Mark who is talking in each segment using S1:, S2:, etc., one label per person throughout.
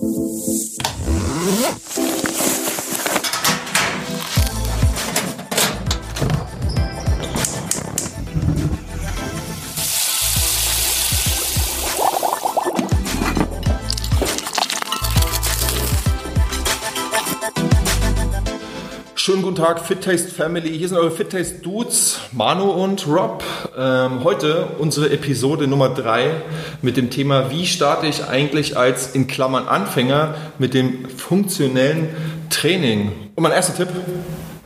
S1: thank you Tag, Fit Taste Family. Hier sind eure Fit Taste Dudes, Manu und Rob. Ähm, heute unsere Episode Nummer 3 mit dem Thema, wie starte ich eigentlich als in Klammern Anfänger mit dem funktionellen Training. Und mein erster Tipp,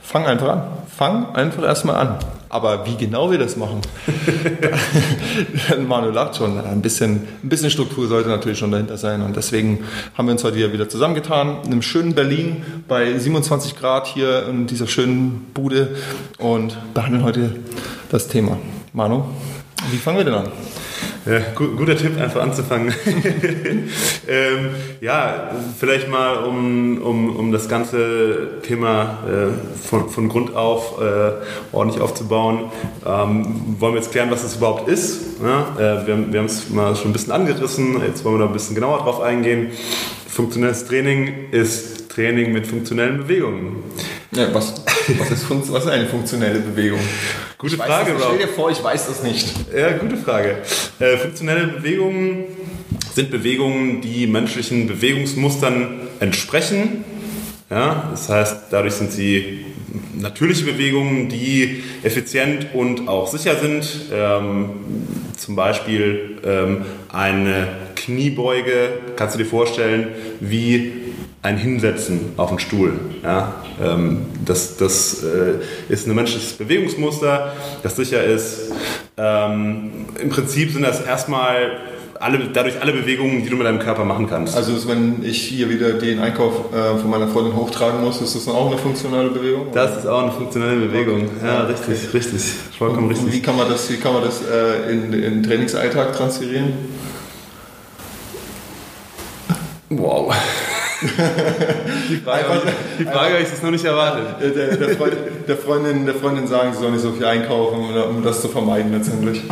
S1: fang einfach an. Fang einfach erstmal an. Aber wie genau wir das machen, Manu lacht schon. Ein bisschen, ein bisschen Struktur sollte natürlich schon dahinter sein. Und deswegen haben wir uns heute hier wieder zusammengetan. In einem schönen Berlin bei 27 Grad hier in dieser schönen Bude und behandeln heute das Thema. Manu, wie fangen wir denn an?
S2: Ja, guter Tipp, einfach anzufangen. ähm, ja, vielleicht mal, um, um, um das ganze Thema äh, von, von Grund auf äh, ordentlich aufzubauen, ähm, wollen wir jetzt klären, was das überhaupt ist. Ja? Äh, wir wir haben es mal schon ein bisschen angerissen, jetzt wollen wir da ein bisschen genauer drauf eingehen. Funktionelles Training ist Training mit funktionellen Bewegungen.
S1: Ja, was, was, ist, was ist eine funktionelle Bewegung?
S2: Gute ich Frage,
S1: Rob. Stell dir vor, ich weiß das nicht.
S2: Ja, gute Frage. Äh, funktionelle Bewegungen sind Bewegungen, die menschlichen Bewegungsmustern entsprechen. Ja, das heißt, dadurch sind sie natürliche Bewegungen, die effizient und auch sicher sind. Ähm, zum Beispiel ähm, eine Kniebeuge, kannst du dir vorstellen, wie ein Hinsetzen auf den Stuhl. Ja, ähm, das das äh, ist ein menschliches Bewegungsmuster, das sicher ist. Ähm, Im Prinzip sind das erstmal alle, dadurch alle Bewegungen, die du mit deinem Körper machen kannst.
S1: Also wenn ich hier wieder den Einkauf äh, von meiner Freundin hochtragen muss, ist das auch eine funktionale Bewegung?
S2: Das ist auch eine funktionelle Bewegung. Okay. Ja, richtig, okay. richtig.
S1: Vollkommen und, richtig. Wie kann man das, wie kann man das äh, in, in Trainingsalltag transferieren?
S2: Wow. die Frage, die Frage habe ich jetzt noch nicht erwartet.
S1: Der, der, Freund, der, Freundin, der Freundin sagen, sie soll nicht so viel einkaufen, um das zu vermeiden letztendlich.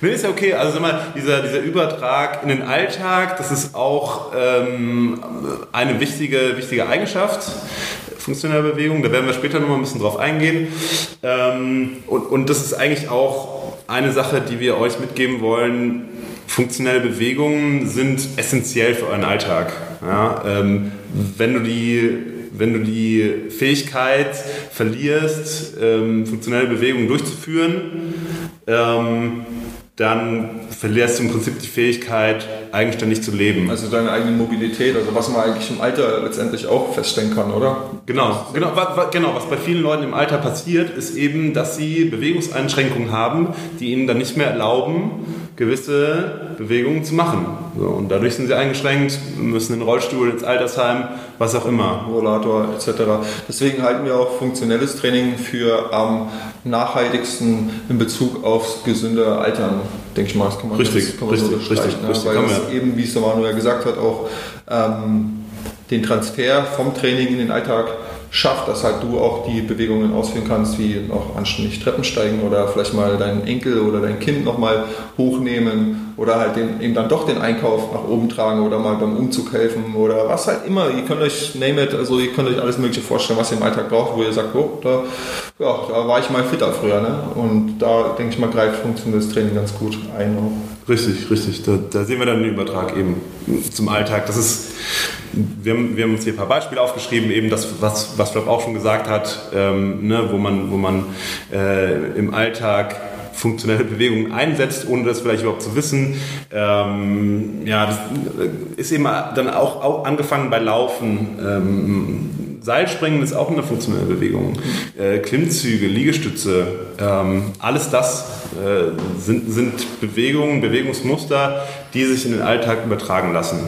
S2: Nee, ist ja okay. Also sag mal, dieser, dieser Übertrag in den Alltag, das ist auch ähm, eine wichtige, wichtige Eigenschaft funktionelle Bewegung. Da werden wir später noch mal ein bisschen drauf eingehen. Ähm, und, und das ist eigentlich auch eine Sache, die wir euch mitgeben wollen. Funktionelle Bewegungen sind essentiell für euren Alltag. Ja, ähm, wenn du die wenn du die Fähigkeit verlierst, ähm, funktionelle Bewegungen durchzuführen, ähm, dann verlierst du im Prinzip die Fähigkeit, eigenständig zu leben.
S1: Also deine eigene Mobilität, also was man eigentlich im Alter letztendlich auch feststellen kann, oder?
S2: Genau, genau, was, genau, was bei vielen Leuten im Alter passiert, ist eben, dass sie Bewegungseinschränkungen haben, die ihnen dann nicht mehr erlauben, gewisse Bewegungen zu machen. So, und dadurch sind sie eingeschränkt, müssen in den Rollstuhl, ins Altersheim, was auch immer.
S1: Rollator etc. Deswegen halten wir auch funktionelles Training für am nachhaltigsten in Bezug aufs gesünde Altern, denke ich mal. Das
S2: kann man, richtig, das, kann man richtig, so richtig,
S1: ne? richtig, Weil das eben, wie es der Manuel gesagt hat, auch ähm, den Transfer vom Training in den Alltag schafft, dass halt du auch die Bewegungen ausführen kannst, wie noch anständig Treppen steigen oder vielleicht mal deinen Enkel oder dein Kind nochmal hochnehmen oder halt den, eben dann doch den Einkauf nach oben tragen oder mal beim Umzug helfen oder was halt immer. Ihr könnt euch, name it, also ihr könnt euch alles Mögliche vorstellen, was ihr im Alltag braucht, wo ihr sagt, oh, da, ja, da war ich mal fitter früher. Ne? Und da, denke ich mal, greift funktionelles Training ganz gut ein.
S2: Richtig, richtig. Da, da sehen wir dann den Übertrag eben zum Alltag. Das ist wir haben, wir haben uns hier ein paar Beispiele aufgeschrieben, eben das, was, was Flop auch schon gesagt hat, ähm, ne, wo man, wo man äh, im Alltag funktionelle Bewegungen einsetzt, ohne das vielleicht überhaupt zu wissen. Ähm, ja, das ist eben dann auch, auch angefangen bei Laufen. Ähm, Seilspringen ist auch eine funktionelle Bewegung. Äh, Klimmzüge, Liegestütze, ähm, alles das äh, sind, sind Bewegungen, Bewegungsmuster, die sich in den Alltag übertragen lassen.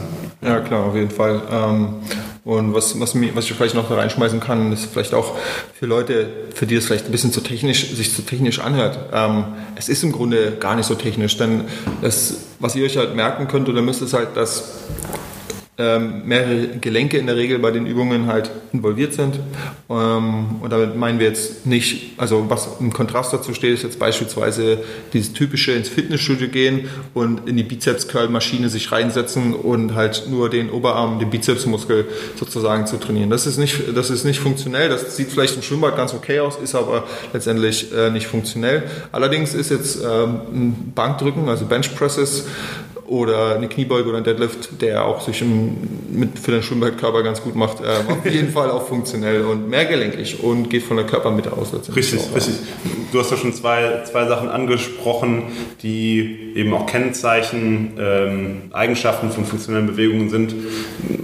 S1: Ja, klar, auf jeden Fall. Ähm, und was, was, was ich vielleicht noch da reinschmeißen kann, ist vielleicht auch für Leute, für die es vielleicht ein bisschen zu technisch, sich zu technisch anhört. Ähm, es ist im Grunde gar nicht so technisch, denn das, was ihr euch halt merken könnt oder müsst, ist halt, dass ähm, mehrere Gelenke in der Regel bei den Übungen halt involviert sind. Ähm, und damit meinen wir jetzt nicht, also was im Kontrast dazu steht, ist jetzt beispielsweise dieses typische ins Fitnessstudio gehen und in die Bizeps-Curl-Maschine sich reinsetzen und halt nur den Oberarm, den Bizepsmuskel sozusagen zu trainieren. Das ist nicht, das ist nicht funktionell. Das sieht vielleicht im Schwimmbad ganz okay aus, ist aber letztendlich äh, nicht funktionell. Allerdings ist jetzt ähm, ein Bankdrücken, also Bench Presses, oder eine Kniebeuge oder ein Deadlift, der auch sich im, mit, für den Schwimmbadkörper ganz gut macht. Ähm, auf jeden Fall auch funktionell und mehrgelenkig und geht von der Körpermitte aus.
S2: Richtig, auch, richtig. Du hast ja schon zwei, zwei Sachen angesprochen, die eben auch Kennzeichen, ähm, Eigenschaften von funktionellen Bewegungen sind.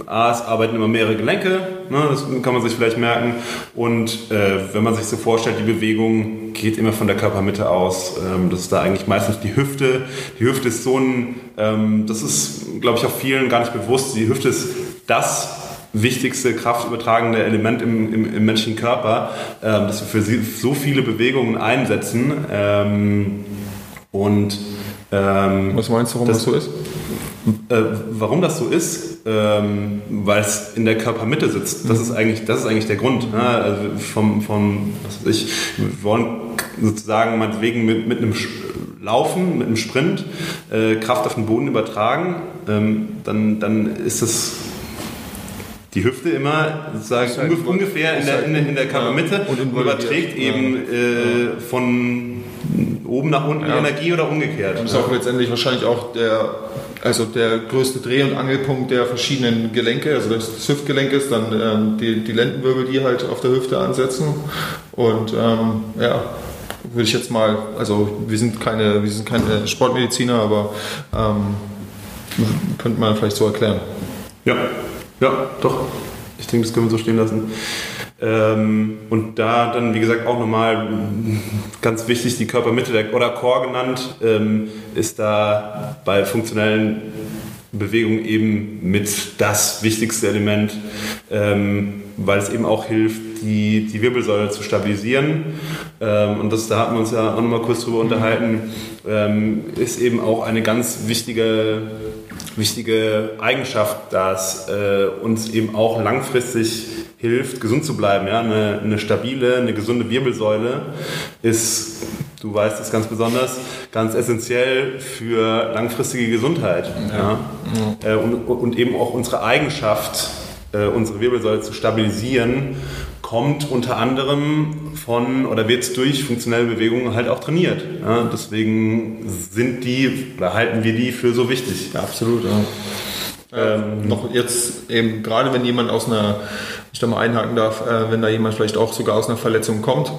S2: A, es arbeiten immer mehrere Gelenke, ne, das kann man sich vielleicht merken. Und äh, wenn man sich so vorstellt, die Bewegung geht immer von der Körpermitte aus. Ähm, das ist da eigentlich meistens die Hüfte. Die Hüfte ist so ein ähm, das ist, glaube ich, auch vielen gar nicht bewusst. Die Hüfte ist das wichtigste kraftübertragende Element im, im, im menschlichen Körper, ähm, das wir für so viele Bewegungen einsetzen. Ähm, und
S1: ähm, was meinst du, warum das, das so ist?
S2: Äh, warum das so ist, ähm, weil es in der Körpermitte sitzt. Das mhm. ist eigentlich, das ist eigentlich der Grund. Ne? Also vom, vom, was weiß ich, wir wollen sozusagen meinetwegen mit, mit einem Laufen, mit einem Sprint äh, Kraft auf den Boden übertragen, ähm, dann, dann ist das die Hüfte immer sozusagen halt ungefähr in der, halt in, in der Körpermitte und, und überträgt eben äh, von oben nach unten ja. Energie oder umgekehrt.
S1: Und ist auch letztendlich wahrscheinlich auch der, also der größte Dreh- und Angelpunkt der verschiedenen Gelenke. Also das Hüftgelenk ist dann ähm, die, die Lendenwirbel, die halt auf der Hüfte ansetzen. Und ähm, ja, würde ich jetzt mal, also wir sind keine, wir sind keine Sportmediziner, aber ähm, könnte man vielleicht so erklären.
S2: Ja, ja, doch. Ich denke, das können wir so stehen lassen. Ähm, und da dann, wie gesagt, auch nochmal ganz wichtig, die Körpermitte der, oder Core genannt, ähm, ist da bei funktionellen Bewegungen eben mit das wichtigste Element, ähm, weil es eben auch hilft, die, die Wirbelsäule zu stabilisieren. Ähm, und das, da hatten wir uns ja auch nochmal kurz drüber unterhalten, ähm, ist eben auch eine ganz wichtige, wichtige Eigenschaft, dass äh, uns eben auch langfristig hilft, gesund zu bleiben. Ja? Eine, eine stabile, eine gesunde Wirbelsäule ist, du weißt es ganz besonders, ganz essentiell für langfristige Gesundheit. Ja. ja? Äh, und, und eben auch unsere Eigenschaft, äh, unsere Wirbelsäule zu stabilisieren kommt unter anderem von oder wird durch funktionelle Bewegungen halt auch trainiert. Ja, deswegen sind die oder halten wir die für so wichtig.
S1: Ja, absolut. Ja. Ähm, noch jetzt eben gerade wenn jemand aus einer, ich da mal einhaken darf, äh, wenn da jemand vielleicht auch sogar aus einer Verletzung kommt,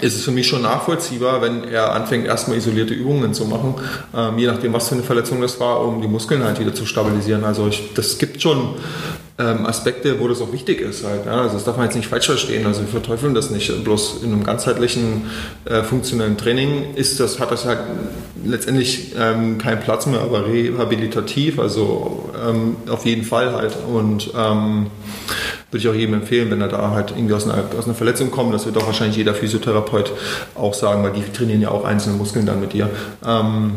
S1: ist es für mich schon nachvollziehbar, wenn er anfängt, erstmal isolierte Übungen zu machen, ähm, je nachdem, was für eine Verletzung das war, um die Muskeln halt wieder zu stabilisieren. Also ich, das gibt schon ähm, Aspekte, wo das auch wichtig ist. Halt, ja? Also das darf man jetzt nicht falsch verstehen. Also wir verteufeln das nicht. Bloß in einem ganzheitlichen äh, funktionellen Training ist das, hat das halt letztendlich ähm, keinen Platz mehr, aber rehabilitativ, also ähm, auf jeden Fall halt. Und ähm, würde ich auch jedem empfehlen, wenn er da halt irgendwie aus einer, aus einer Verletzung kommt, das wird auch wahrscheinlich jeder Physiotherapeut auch sagen, weil die trainieren ja auch einzelne Muskeln dann mit dir. Ähm,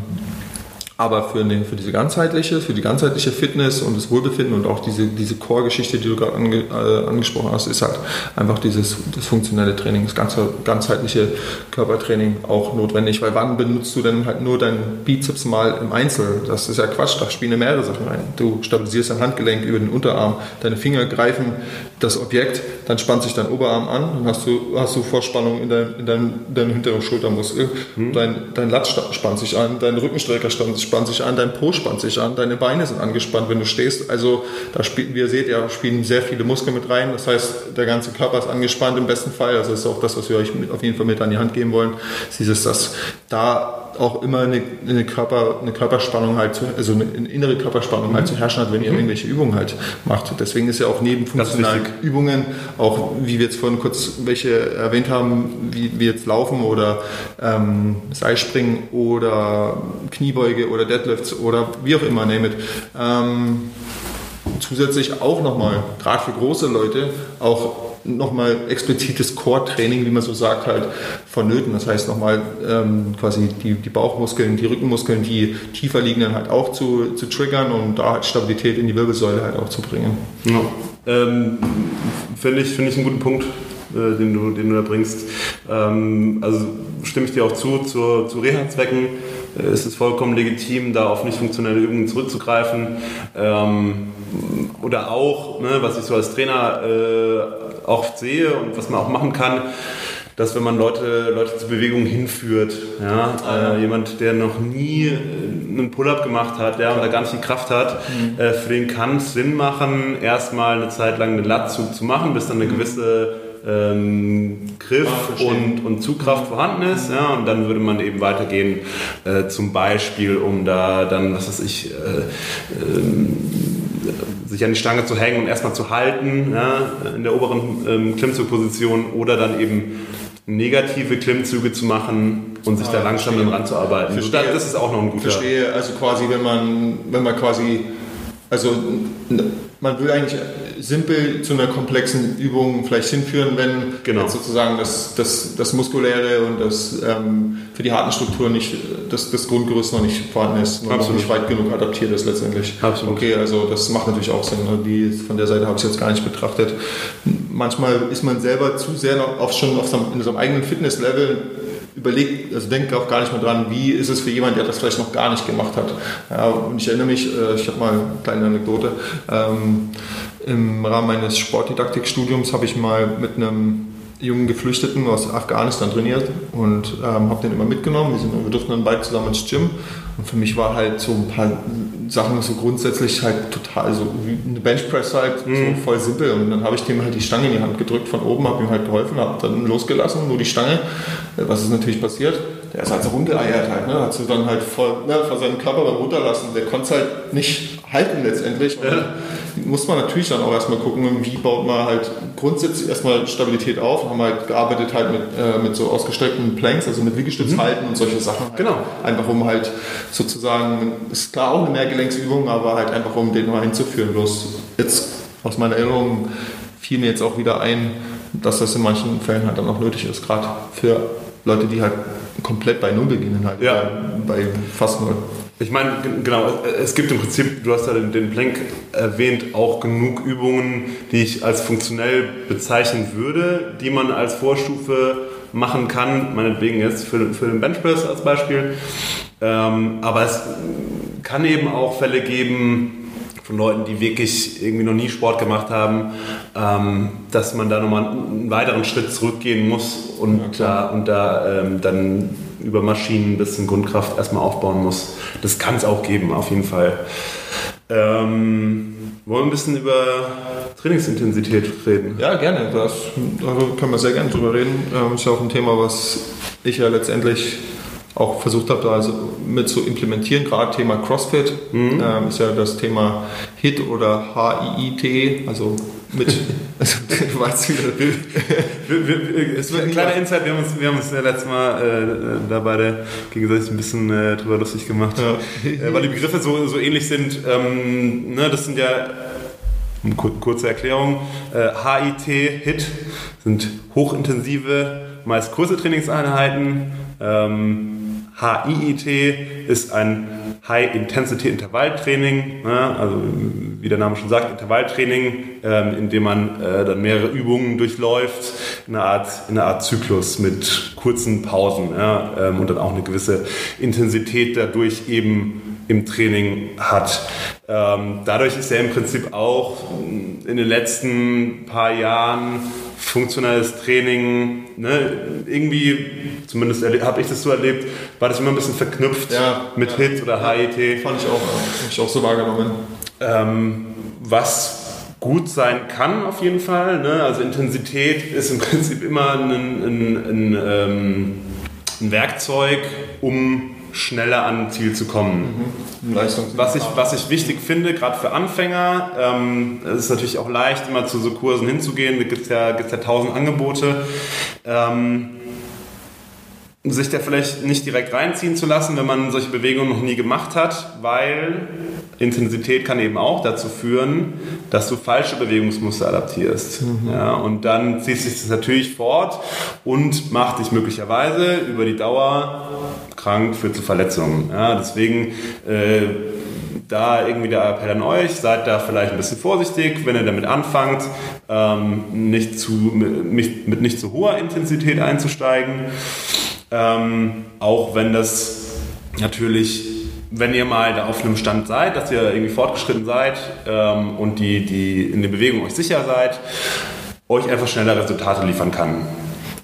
S1: aber für, eine, für diese ganzheitliche, für die ganzheitliche Fitness und das Wohlbefinden und auch diese, diese Core-Geschichte, die du gerade ange, äh, angesprochen hast, ist halt einfach dieses das funktionelle Training, das ganze, ganzheitliche Körpertraining auch notwendig. Weil wann benutzt du denn halt nur deinen Bizeps mal im Einzel? Das ist ja Quatsch, da spielen mehrere Sachen rein. Du stabilisierst dein Handgelenk über den Unterarm, deine Finger greifen das Objekt, dann spannt sich dein Oberarm an, dann hast du, hast du Vorspannung in, dein, in dein, deinem hinteren Schultermuskel, hm. dein, dein Latz spannt sich an, dein Rückenstrecker spannt sich spannt sich an, dein Po spannt sich an, deine Beine sind angespannt, wenn du stehst. Also da spielen, wie ihr seht, ja, spielen sehr viele Muskeln mit rein. Das heißt, der ganze Körper ist angespannt im besten Fall. Also das ist auch das, was wir euch mit, auf jeden Fall mit an die Hand geben wollen. ist dieses, dass da auch immer eine, eine, Körper, eine Körperspannung halt, also eine, innere Körperspannung halt zu herrschen hat, wenn ihr mhm. irgendwelche Übungen halt macht. Deswegen ist ja auch neben funktionalen Übungen, auch wie wir jetzt vorhin kurz welche erwähnt haben, wie wir jetzt laufen oder ähm, Seilspringen oder Kniebeuge oder Deadlifts oder wie auch immer, name it. Ähm, zusätzlich auch nochmal, gerade für große Leute, auch nochmal explizites Core-Training, wie man so sagt, halt vonnöten. Das heißt nochmal ähm, quasi die, die Bauchmuskeln, die Rückenmuskeln, die tiefer liegenden halt auch zu, zu triggern und da halt Stabilität in die Wirbelsäule halt auch zu bringen.
S2: Ja. Ähm, Finde ich, find ich einen guten Punkt, äh, den, du, den du da bringst. Ähm, also stimme ich dir auch zu, zur, zu Reha-Zwecken ist es vollkommen legitim, da auf nicht funktionelle Übungen zurückzugreifen. Ähm, oder auch, ne, was ich so als Trainer äh, auch sehe und was man auch machen kann, dass wenn man Leute, Leute zur Bewegung hinführt, ja, äh, jemand, der noch nie äh, einen Pull-up gemacht hat, der oder gar nicht die Kraft hat, mhm. äh, für den kann es Sinn machen, erstmal eine Zeit lang einen Latzug zu machen, bis dann eine gewisse ähm, Griff ah, und, und Zugkraft vorhanden ist. Ja, und dann würde man eben weitergehen, äh, zum Beispiel, um da dann, was weiß ich, äh, äh, sich an die Stange zu hängen und erstmal zu halten ja, in der oberen ähm, Klimmzugposition oder dann eben negative Klimmzüge zu machen und sich ah, da langsam verstehe. dran zu arbeiten.
S1: Verstehe. Das ist auch noch ein guter. Verstehe, also quasi, wenn man, wenn man quasi, also man will eigentlich simpel zu einer komplexen Übung vielleicht hinführen, wenn genau. sozusagen das, das, das Muskuläre und das ähm, für die harten Strukturen nicht, das, das Grundgerüst noch nicht vorhanden ist, noch Absolut. nicht weit genug adaptiert ist letztendlich. Absolut. Okay, also das macht natürlich auch Sinn. Ne? Die, von der Seite habe ich es jetzt gar nicht betrachtet. Manchmal ist man selber zu sehr noch auf, schon auf seinem, in seinem eigenen Fitnesslevel überlegt, also denkt auch gar nicht mehr dran, wie ist es für jemanden, der das vielleicht noch gar nicht gemacht hat. Ja, und ich erinnere mich, äh, ich habe mal eine kleine Anekdote, ähm, im Rahmen meines Sportdidaktikstudiums habe ich mal mit einem jungen Geflüchteten aus Afghanistan trainiert und ähm, habe den immer mitgenommen. Wir, sind, wir durften dann beide zusammen ins Gym und für mich war halt so ein paar Sachen so grundsätzlich halt total so wie eine Benchpress halt mhm. so voll simpel und dann habe ich dem halt die Stange in die Hand gedrückt von oben, habe ihm halt geholfen, habe dann losgelassen, nur die Stange. Was ist natürlich passiert? Der ist halt so rumgeeiert halt, ne? hat so dann halt voll ne, vor seinem Körper beim Runterlassen. Der konnte es halt nicht halten letztendlich. Und muss man natürlich dann auch erstmal gucken, wie baut man halt grundsätzlich erstmal Stabilität auf. Wir haben halt gearbeitet halt mit, äh, mit so ausgestreckten Planks, also mit Liegestütz mhm. halten und solche Sachen. Halt.
S2: Genau.
S1: Einfach um halt sozusagen, ist klar auch eine Mehrgelenksübung, aber halt einfach um den mal hinzuführen. Bloß jetzt aus meiner Erinnerung fiel mir jetzt auch wieder ein, dass das in manchen Fällen halt dann auch nötig ist, gerade für Leute, die halt komplett bei Null beginnen, halt
S2: ja.
S1: bei, bei fast Null.
S2: Ich meine, genau, es gibt im Prinzip, du hast ja den, den Plank erwähnt, auch genug Übungen, die ich als funktionell bezeichnen würde, die man als Vorstufe machen kann, meinetwegen jetzt für, für den Benchpress als Beispiel. Ähm, aber es kann eben auch Fälle geben von Leuten, die wirklich irgendwie noch nie Sport gemacht haben, ähm, dass man da nochmal einen weiteren Schritt zurückgehen muss und ja, da, und da ähm, dann über Maschinen ein bisschen Grundkraft erstmal aufbauen muss. Das kann es auch geben, auf jeden Fall. Ähm, wollen wir ein bisschen über Trainingsintensität reden?
S1: Ja, gerne. Das, darüber können wir sehr gerne drüber reden. Ähm, ist ja auch ein Thema, was ich ja letztendlich auch versucht habe, da also mit zu implementieren. Gerade Thema CrossFit mhm. ähm, ist ja das Thema HIT oder HIIT, also mit, also, du weißt
S2: wieder. es wird ein kleiner Insight, wir haben uns, wir haben uns ja letztes Mal äh, da beide gegenseitig ein bisschen äh, drüber lustig gemacht, ja. äh, weil die Begriffe so, so ähnlich sind. Ähm, ne, das sind ja kurze Erklärung. Äh, HIT, HIT sind hochintensive, meist kurze Trainingseinheiten. Ähm, HIIT ist ein High-Intensity-Intervalltraining, ne? also wie der Name schon sagt, Intervalltraining, ähm, in dem man äh, dann mehrere Übungen durchläuft, in einer Art, in einer Art Zyklus mit kurzen Pausen ja? ähm, und dann auch eine gewisse Intensität dadurch eben im Training hat. Ähm, dadurch ist er im Prinzip auch in den letzten paar Jahren funktionelles Training, ne, irgendwie, zumindest habe ich das so erlebt, war das immer ein bisschen verknüpft ja, mit ja, HIT oder HIT.
S1: Fand ich auch, habe ich auch so wahrgenommen.
S2: Ähm, was gut sein kann auf jeden Fall. Ne? Also Intensität ist im Prinzip immer ein, ein, ein, ähm, ein Werkzeug, um schneller an Ziel zu kommen. Mhm. Was, ich, was ich wichtig finde, gerade für Anfänger, ähm, es ist natürlich auch leicht, immer zu so Kursen hinzugehen, da gibt es ja, gibt's ja tausend Angebote. Ähm, sich da vielleicht nicht direkt reinziehen zu lassen, wenn man solche Bewegungen noch nie gemacht hat, weil Intensität kann eben auch dazu führen, dass du falsche Bewegungsmuster adaptierst. Mhm. Ja, und dann zieht sich das natürlich fort und macht dich möglicherweise über die Dauer krank, führt zu Verletzungen. Ja, deswegen äh, da irgendwie der Appell an euch, seid da vielleicht ein bisschen vorsichtig, wenn ihr damit anfangt, ähm, nicht zu, mit, mit nicht zu hoher Intensität einzusteigen. Ähm, auch wenn das natürlich, wenn ihr mal da auf einem Stand seid, dass ihr irgendwie fortgeschritten seid ähm, und die, die in der Bewegung euch sicher seid, euch einfach schneller Resultate liefern kann.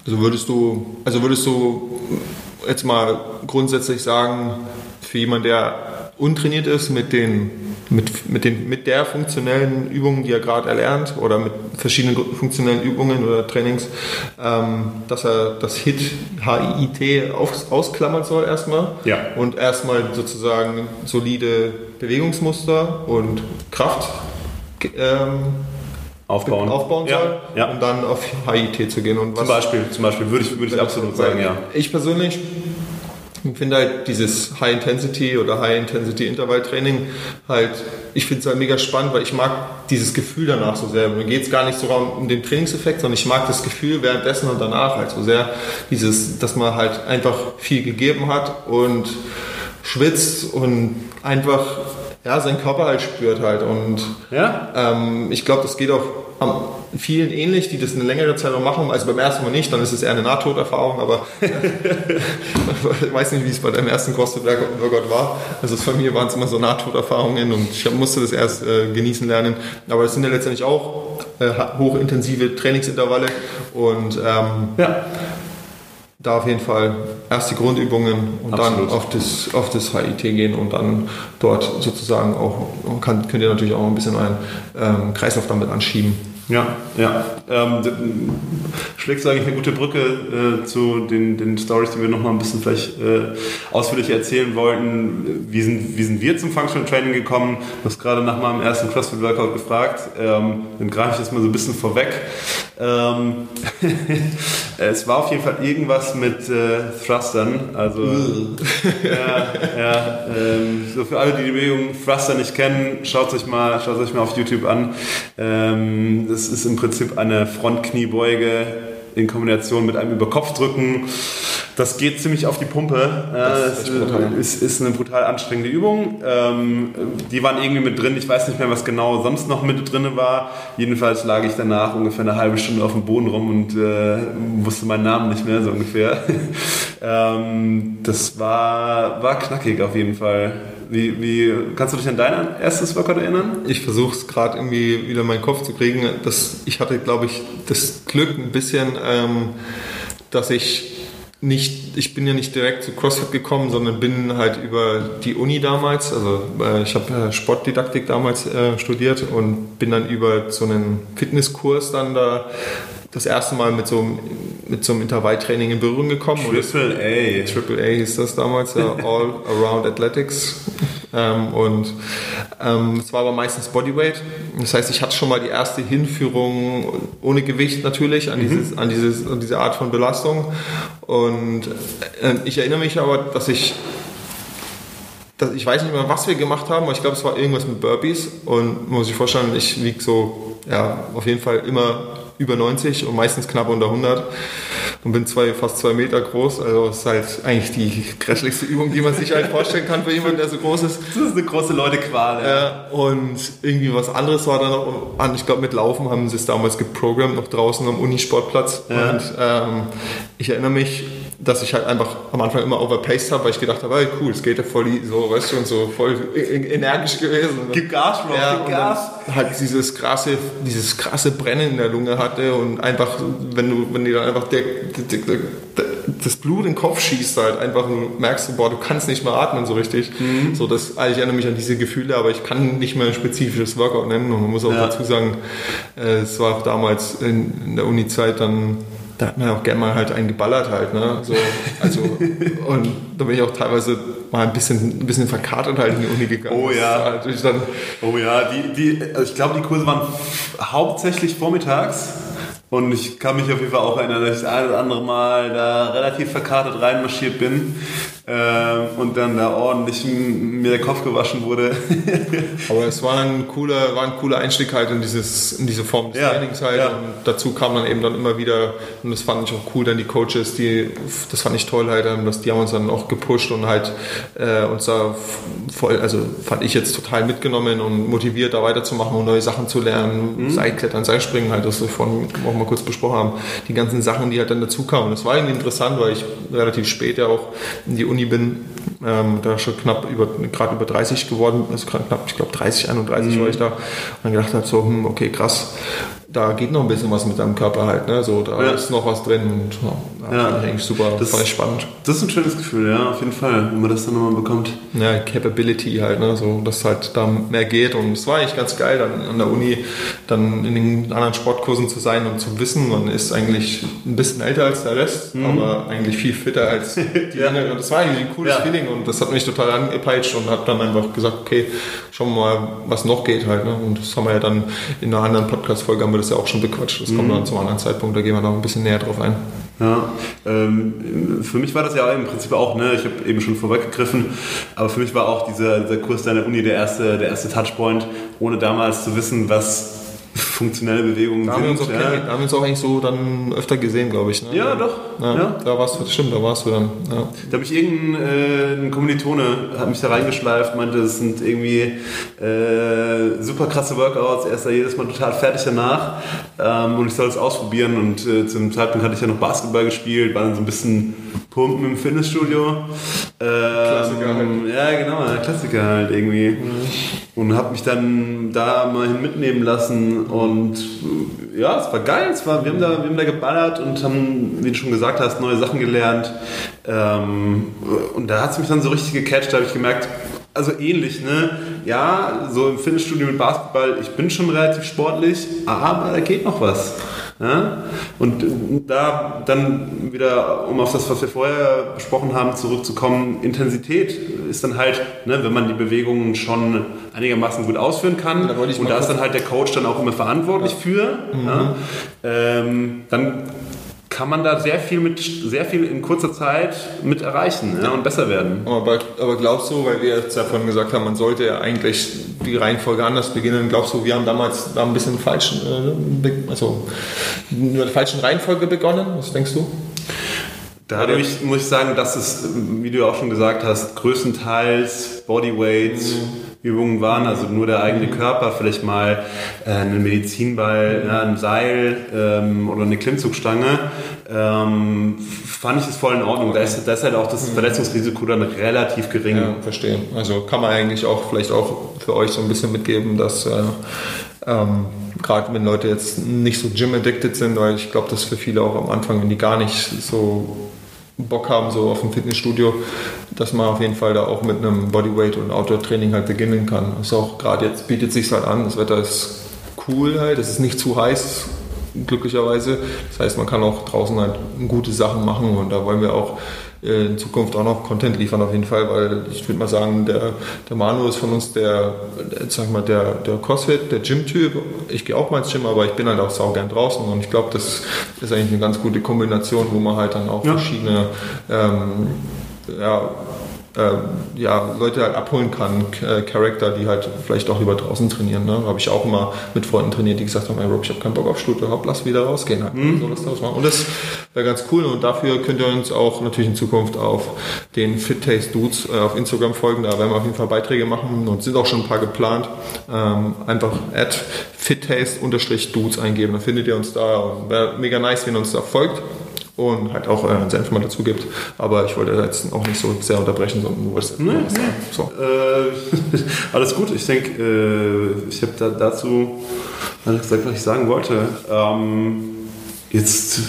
S1: Also würdest du, also würdest du jetzt mal grundsätzlich sagen, für jemanden, der untrainiert ist mit den mit, mit, den, mit der funktionellen Übung, die er gerade erlernt oder mit verschiedenen funktionellen Übungen oder Trainings, ähm, dass er das HIT, HIIT aus, ausklammern soll erstmal
S2: ja.
S1: und erstmal sozusagen solide Bewegungsmuster und Kraft ähm,
S2: aufbauen,
S1: aufbauen
S2: ja.
S1: soll,
S2: ja.
S1: um dann auf HIT zu gehen. Und
S2: was, zum Beispiel, zum Beispiel würde ich, würde ich absolut sagen, ja.
S1: Ich persönlich ich finde halt dieses High-Intensity oder High-Intensity-Intervall-Training halt, ich finde es halt mega spannend, weil ich mag dieses Gefühl danach so sehr. Mir geht es gar nicht so um den Trainingseffekt, sondern ich mag das Gefühl währenddessen und danach halt so sehr, dieses, dass man halt einfach viel gegeben hat und schwitzt und einfach ja, seinen Körper halt spürt halt. Und
S2: ja?
S1: ähm, ich glaube, das geht auch vielen ähnlich, die das eine längere Zeit noch machen. Also beim ersten Mal nicht, dann ist es eher eine Nahtoderfahrung, aber ich weiß nicht, wie es bei deinem ersten CrossFit-Workout war. Also bei mir waren es immer so Nahtoderfahrungen und ich musste das erst äh, genießen lernen. Aber es sind ja letztendlich auch äh, hochintensive Trainingsintervalle und ähm, ja da auf jeden Fall erst die Grundübungen und Absolut. dann auf das, auf das HIT gehen und dann dort sozusagen auch, kann, könnt ihr natürlich auch ein bisschen euren ähm, Kreislauf damit anschieben.
S2: Ja, ja. Ähm, schlägst du eigentlich eine gute Brücke äh, zu den, den Stories, die wir noch mal ein bisschen vielleicht äh, ausführlicher erzählen wollten. Wie sind, wie sind wir zum Functional Training gekommen? Du hast gerade nach meinem ersten CrossFit-Workout gefragt. Ähm, dann greife ich das mal so ein bisschen vorweg. Ähm, es war auf jeden Fall irgendwas mit äh, Thrustern. Also, ja, ja ähm, so für alle, die die Bewegung Thruster nicht kennen, schaut es euch mal, schaut euch mal auf YouTube an. Ähm, das ist im Prinzip eine Frontkniebeuge in Kombination mit einem Überkopfdrücken. Das geht ziemlich auf die Pumpe. Das ist, ist, ist, eine brutal anstrengende Übung. Ähm, die waren irgendwie mit drin. Ich weiß nicht mehr, was genau sonst noch mit drin war. Jedenfalls lag ich danach ungefähr eine halbe Stunde auf dem Boden rum und äh, wusste meinen Namen nicht mehr, so ungefähr. ähm, das war, war knackig auf jeden Fall. Wie, wie, kannst du dich an dein erstes Workout erinnern?
S1: Ich versuche es gerade irgendwie wieder in meinen Kopf zu kriegen. Das, ich hatte, glaube ich, das Glück ein bisschen, ähm, dass ich nicht, ich bin ja nicht direkt zu CrossFit gekommen, sondern bin halt über die Uni damals, also äh, ich habe äh, Sportdidaktik damals äh, studiert und bin dann über so einen Fitnesskurs dann da das erste Mal mit so, einem, mit so einem Intervalltraining in Berührung gekommen.
S2: Triple A.
S1: Triple A hieß das damals, ja, All Around Athletics. Ähm, und ähm, es war aber meistens Bodyweight. Das heißt, ich hatte schon mal die erste Hinführung ohne Gewicht natürlich an, mhm. dieses, an, dieses, an diese Art von Belastung. Und äh, ich erinnere mich aber, dass ich ich weiß nicht mehr, was wir gemacht haben, aber ich glaube, es war irgendwas mit Burpees und man muss sich vorstellen, ich wiege so, ja, auf jeden Fall immer über 90 und meistens knapp unter 100 und bin zwei, fast zwei Meter groß. Also es ist halt eigentlich die grässlichste Übung, die man sich halt vorstellen kann für jemanden, der so groß ist.
S2: Das ist eine große Leute-Qual.
S1: Ja. und irgendwie was anderes war da noch an. Ich glaube, mit Laufen haben sie es damals geprogrammt, noch draußen am Unisportplatz. Ja. Und ähm, ich erinnere mich, dass ich halt einfach am Anfang immer overpaced habe, weil ich gedacht habe, hey, cool, es geht ja voll so, weißt du, und so voll energisch gewesen.
S2: Gib Gas, Bro,
S1: ja,
S2: gib Gas.
S1: Halt dieses krasse, dieses krasse Brennen in der Lunge hatte und einfach, wenn du, wenn dir dann einfach der, der, der, das Blut in den Kopf schießt halt, einfach und merkst du, boah, du kannst nicht mehr atmen so richtig. Mhm. So, das, also ich erinnere mich an diese Gefühle, aber ich kann nicht mehr ein spezifisches Workout nennen und man muss auch ja. dazu sagen, äh, es war auch damals in, in der Uni-Zeit dann da hat man auch gerne mal halt einen geballert halt, ne? So, also, und da bin ich auch teilweise mal ein bisschen, ein bisschen verkatert halt in die Uni gegangen.
S2: Oh ja.
S1: Dann
S2: oh ja, die, die, also ich glaube, die Kurse waren hauptsächlich vormittags. Und ich kann mich auf jeden Fall auch erinnern, dass ich das ein oder andere Mal da relativ verkartet reinmarschiert bin äh, und dann da ordentlich mir der Kopf gewaschen wurde.
S1: Aber es war ein cooler, war ein cooler Einstieg halt in, dieses, in diese Form des
S2: Ja,
S1: Trainings halt.
S2: ja.
S1: Und dazu kam dann eben dann immer wieder, und das fand ich auch cool, dann die Coaches, die, das fand ich toll halt, ähm, dass die haben uns dann auch gepusht und halt äh, uns da voll, also fand ich jetzt total mitgenommen und motiviert, da weiterzumachen und neue Sachen zu lernen.
S2: Mhm.
S1: Seilklettern, Seilspringen halt, das wir vorhin auch mal kurz besprochen haben. Die ganzen Sachen, die halt dann dazu kamen. Das war irgendwie interessant, weil ich relativ spät ja auch in die Uni bin, ähm, da schon knapp über, gerade über 30 geworden, also knapp, ich glaube 30, 31 war ich da. Und dann gedacht habe, so, hm, okay, krass, da geht noch ein bisschen was mit deinem Körper halt, ne? So, da
S2: Ja.
S1: ist noch was drin und ja,
S2: Ja.
S1: fand ich eigentlich super,
S2: Das-
S1: ich spannend.
S2: Das ist ein schönes Gefühl, ja, auf jeden Fall, wenn man das dann nochmal bekommt.
S1: Ja, Capability halt, ne? so, dass halt da mehr geht. Und es war eigentlich ganz geil, dann an der Uni dann in den anderen Sportkursen zu sein und zu wissen, man ist eigentlich ein bisschen älter als der Rest, aber eigentlich viel fitter als die
S2: Mhm. Ja.
S1: Jüngeren. Das war eigentlich ein cooles
S2: Ja.
S1: Feeling und das hat mich total angepeitscht und hat dann einfach gesagt, okay, schauen wir mal, was noch geht halt. Ne? Und das haben wir ja dann in einer anderen Podcast-Folge haben wir das ja auch schon bequatscht. Das
S2: Mhm.
S1: kommt dann zum anderen Zeitpunkt, da gehen wir noch ein bisschen näher drauf ein.
S2: Ja, ähm, für mich war das ja im Prinzip auch, ne, ich habe eben schon vorweggegriffen, aber für mich war auch dieser, dieser Kurs deiner Uni der erste, der erste Touchpoint, ohne damals zu wissen, was funktionelle Bewegungen
S1: Da haben, wir uns auch,
S2: sind.
S1: kenn- da haben wir uns auch eigentlich so dann öfter gesehen, glaube ich. Ne?
S2: Ja, doch.
S1: Ja,
S2: Ja.
S1: Da warst du, stimmt, da warst du dann. Ja.
S2: Da habe ich irgendein äh, Kommilitone, hat mich da reingeschleift, meinte, es sind irgendwie äh, super krasse Workouts, er ist da jedes Mal total fertig danach ähm, und ich soll es ausprobieren und äh, zu dem Zeitpunkt hatte ich ja noch Basketball gespielt, war dann so ein bisschen pumpen im Fitnessstudio. Ähm,
S1: Klassiker halt.
S2: Ja, genau, Klassiker halt irgendwie. Und habe mich dann da mal hin mitnehmen lassen und ja, es war geil, es war, wir, haben da, wir haben da geballert und haben, wie du schon gesagt hast, neue Sachen gelernt. Ähm, und da hat es mich dann so richtig gecatcht, da habe ich gemerkt, also ähnlich, ne? Ja, so im Fitnessstudio mit Basketball, ich bin schon relativ sportlich, aber da geht noch was. Ja? Und da dann wieder, um auf das, was wir vorher besprochen haben, zurückzukommen, Intensität ist dann halt, ne, wenn man die Bewegungen schon einigermaßen gut ausführen kann,
S1: Da
S2: und da ist dann halt der Coach dann auch immer verantwortlich für, ja? ähm, dann kann man da sehr viel mit sehr viel in kurzer Zeit mit erreichen ja, und besser werden.
S1: Aber, aber glaubst du, weil wir jetzt davon gesagt haben, man sollte ja eigentlich die Reihenfolge anders beginnen, glaubst du, wir haben damals da ein bisschen falsch, äh, also mit der falschen Reihenfolge begonnen? Was denkst du?
S2: Dadurch muss ich sagen, dass es, wie du auch schon gesagt hast, größtenteils Bodyweights Übungen waren, also nur der eigene Körper, vielleicht mal äh, einen Medizinball, ja, ein Seil ähm, oder eine Klimmzugstange, ähm, fand ich es voll in Ordnung. Da ist, da ist halt auch das Verletzungsrisiko dann relativ gering.
S1: Ja, verstehe. Also kann man eigentlich auch vielleicht auch für euch so ein bisschen mitgeben, dass äh, ähm, gerade wenn Leute jetzt nicht so gym-addicted sind, weil ich glaube, das für viele auch am Anfang, wenn die gar nicht so Bock haben, so auf ein Fitnessstudio, dass man auf jeden Fall da auch mit einem Bodyweight und Outdoor-Training halt beginnen kann. Ist auch gerade jetzt bietet sich halt an, das Wetter ist cool halt, es ist nicht zu heiß, glücklicherweise. Das heißt, man kann auch draußen halt gute Sachen machen und da wollen wir auch in Zukunft auch noch Content liefern auf jeden Fall, weil ich würde mal sagen, der, der Manu ist von uns der, der, sag mal, der, der CrossFit, der Gym-Typ. Ich gehe auch mal ins Gym, aber ich bin halt auch saugern draußen und ich glaube, das ist eigentlich eine ganz gute Kombination, wo man halt dann auch
S2: Ja.
S1: verschiedene ähm, ja, ähm, ja, Leute halt abholen kann, äh, Charakter, die halt vielleicht auch lieber draußen trainieren. Ne? Habe ich auch immer mit Freunden trainiert, die gesagt haben, hey Rob, ich habe keinen Bock auf Studio, hopp, lass wieder rausgehen. Halt. So was draus machen. Und das wäre ganz cool und dafür könnt ihr uns auch natürlich in Zukunft auf den Fit Taste Dudes äh, auf Instagram folgen. Da werden wir auf jeden Fall Beiträge machen und sind auch schon ein paar geplant. Ähm, einfach at fittaste-dudes eingeben, dann findet ihr uns da. Wäre mega nice, wenn ihr uns da folgt und halt auch euren Senf mal dazu gibt. Aber ich wollte jetzt auch nicht so sehr unterbrechen, sondern nur was, was sagen. So.
S2: Äh, alles gut. Ich denke, äh, ich habe da, dazu alles gesagt, was ich sagen wollte. Ähm, jetzt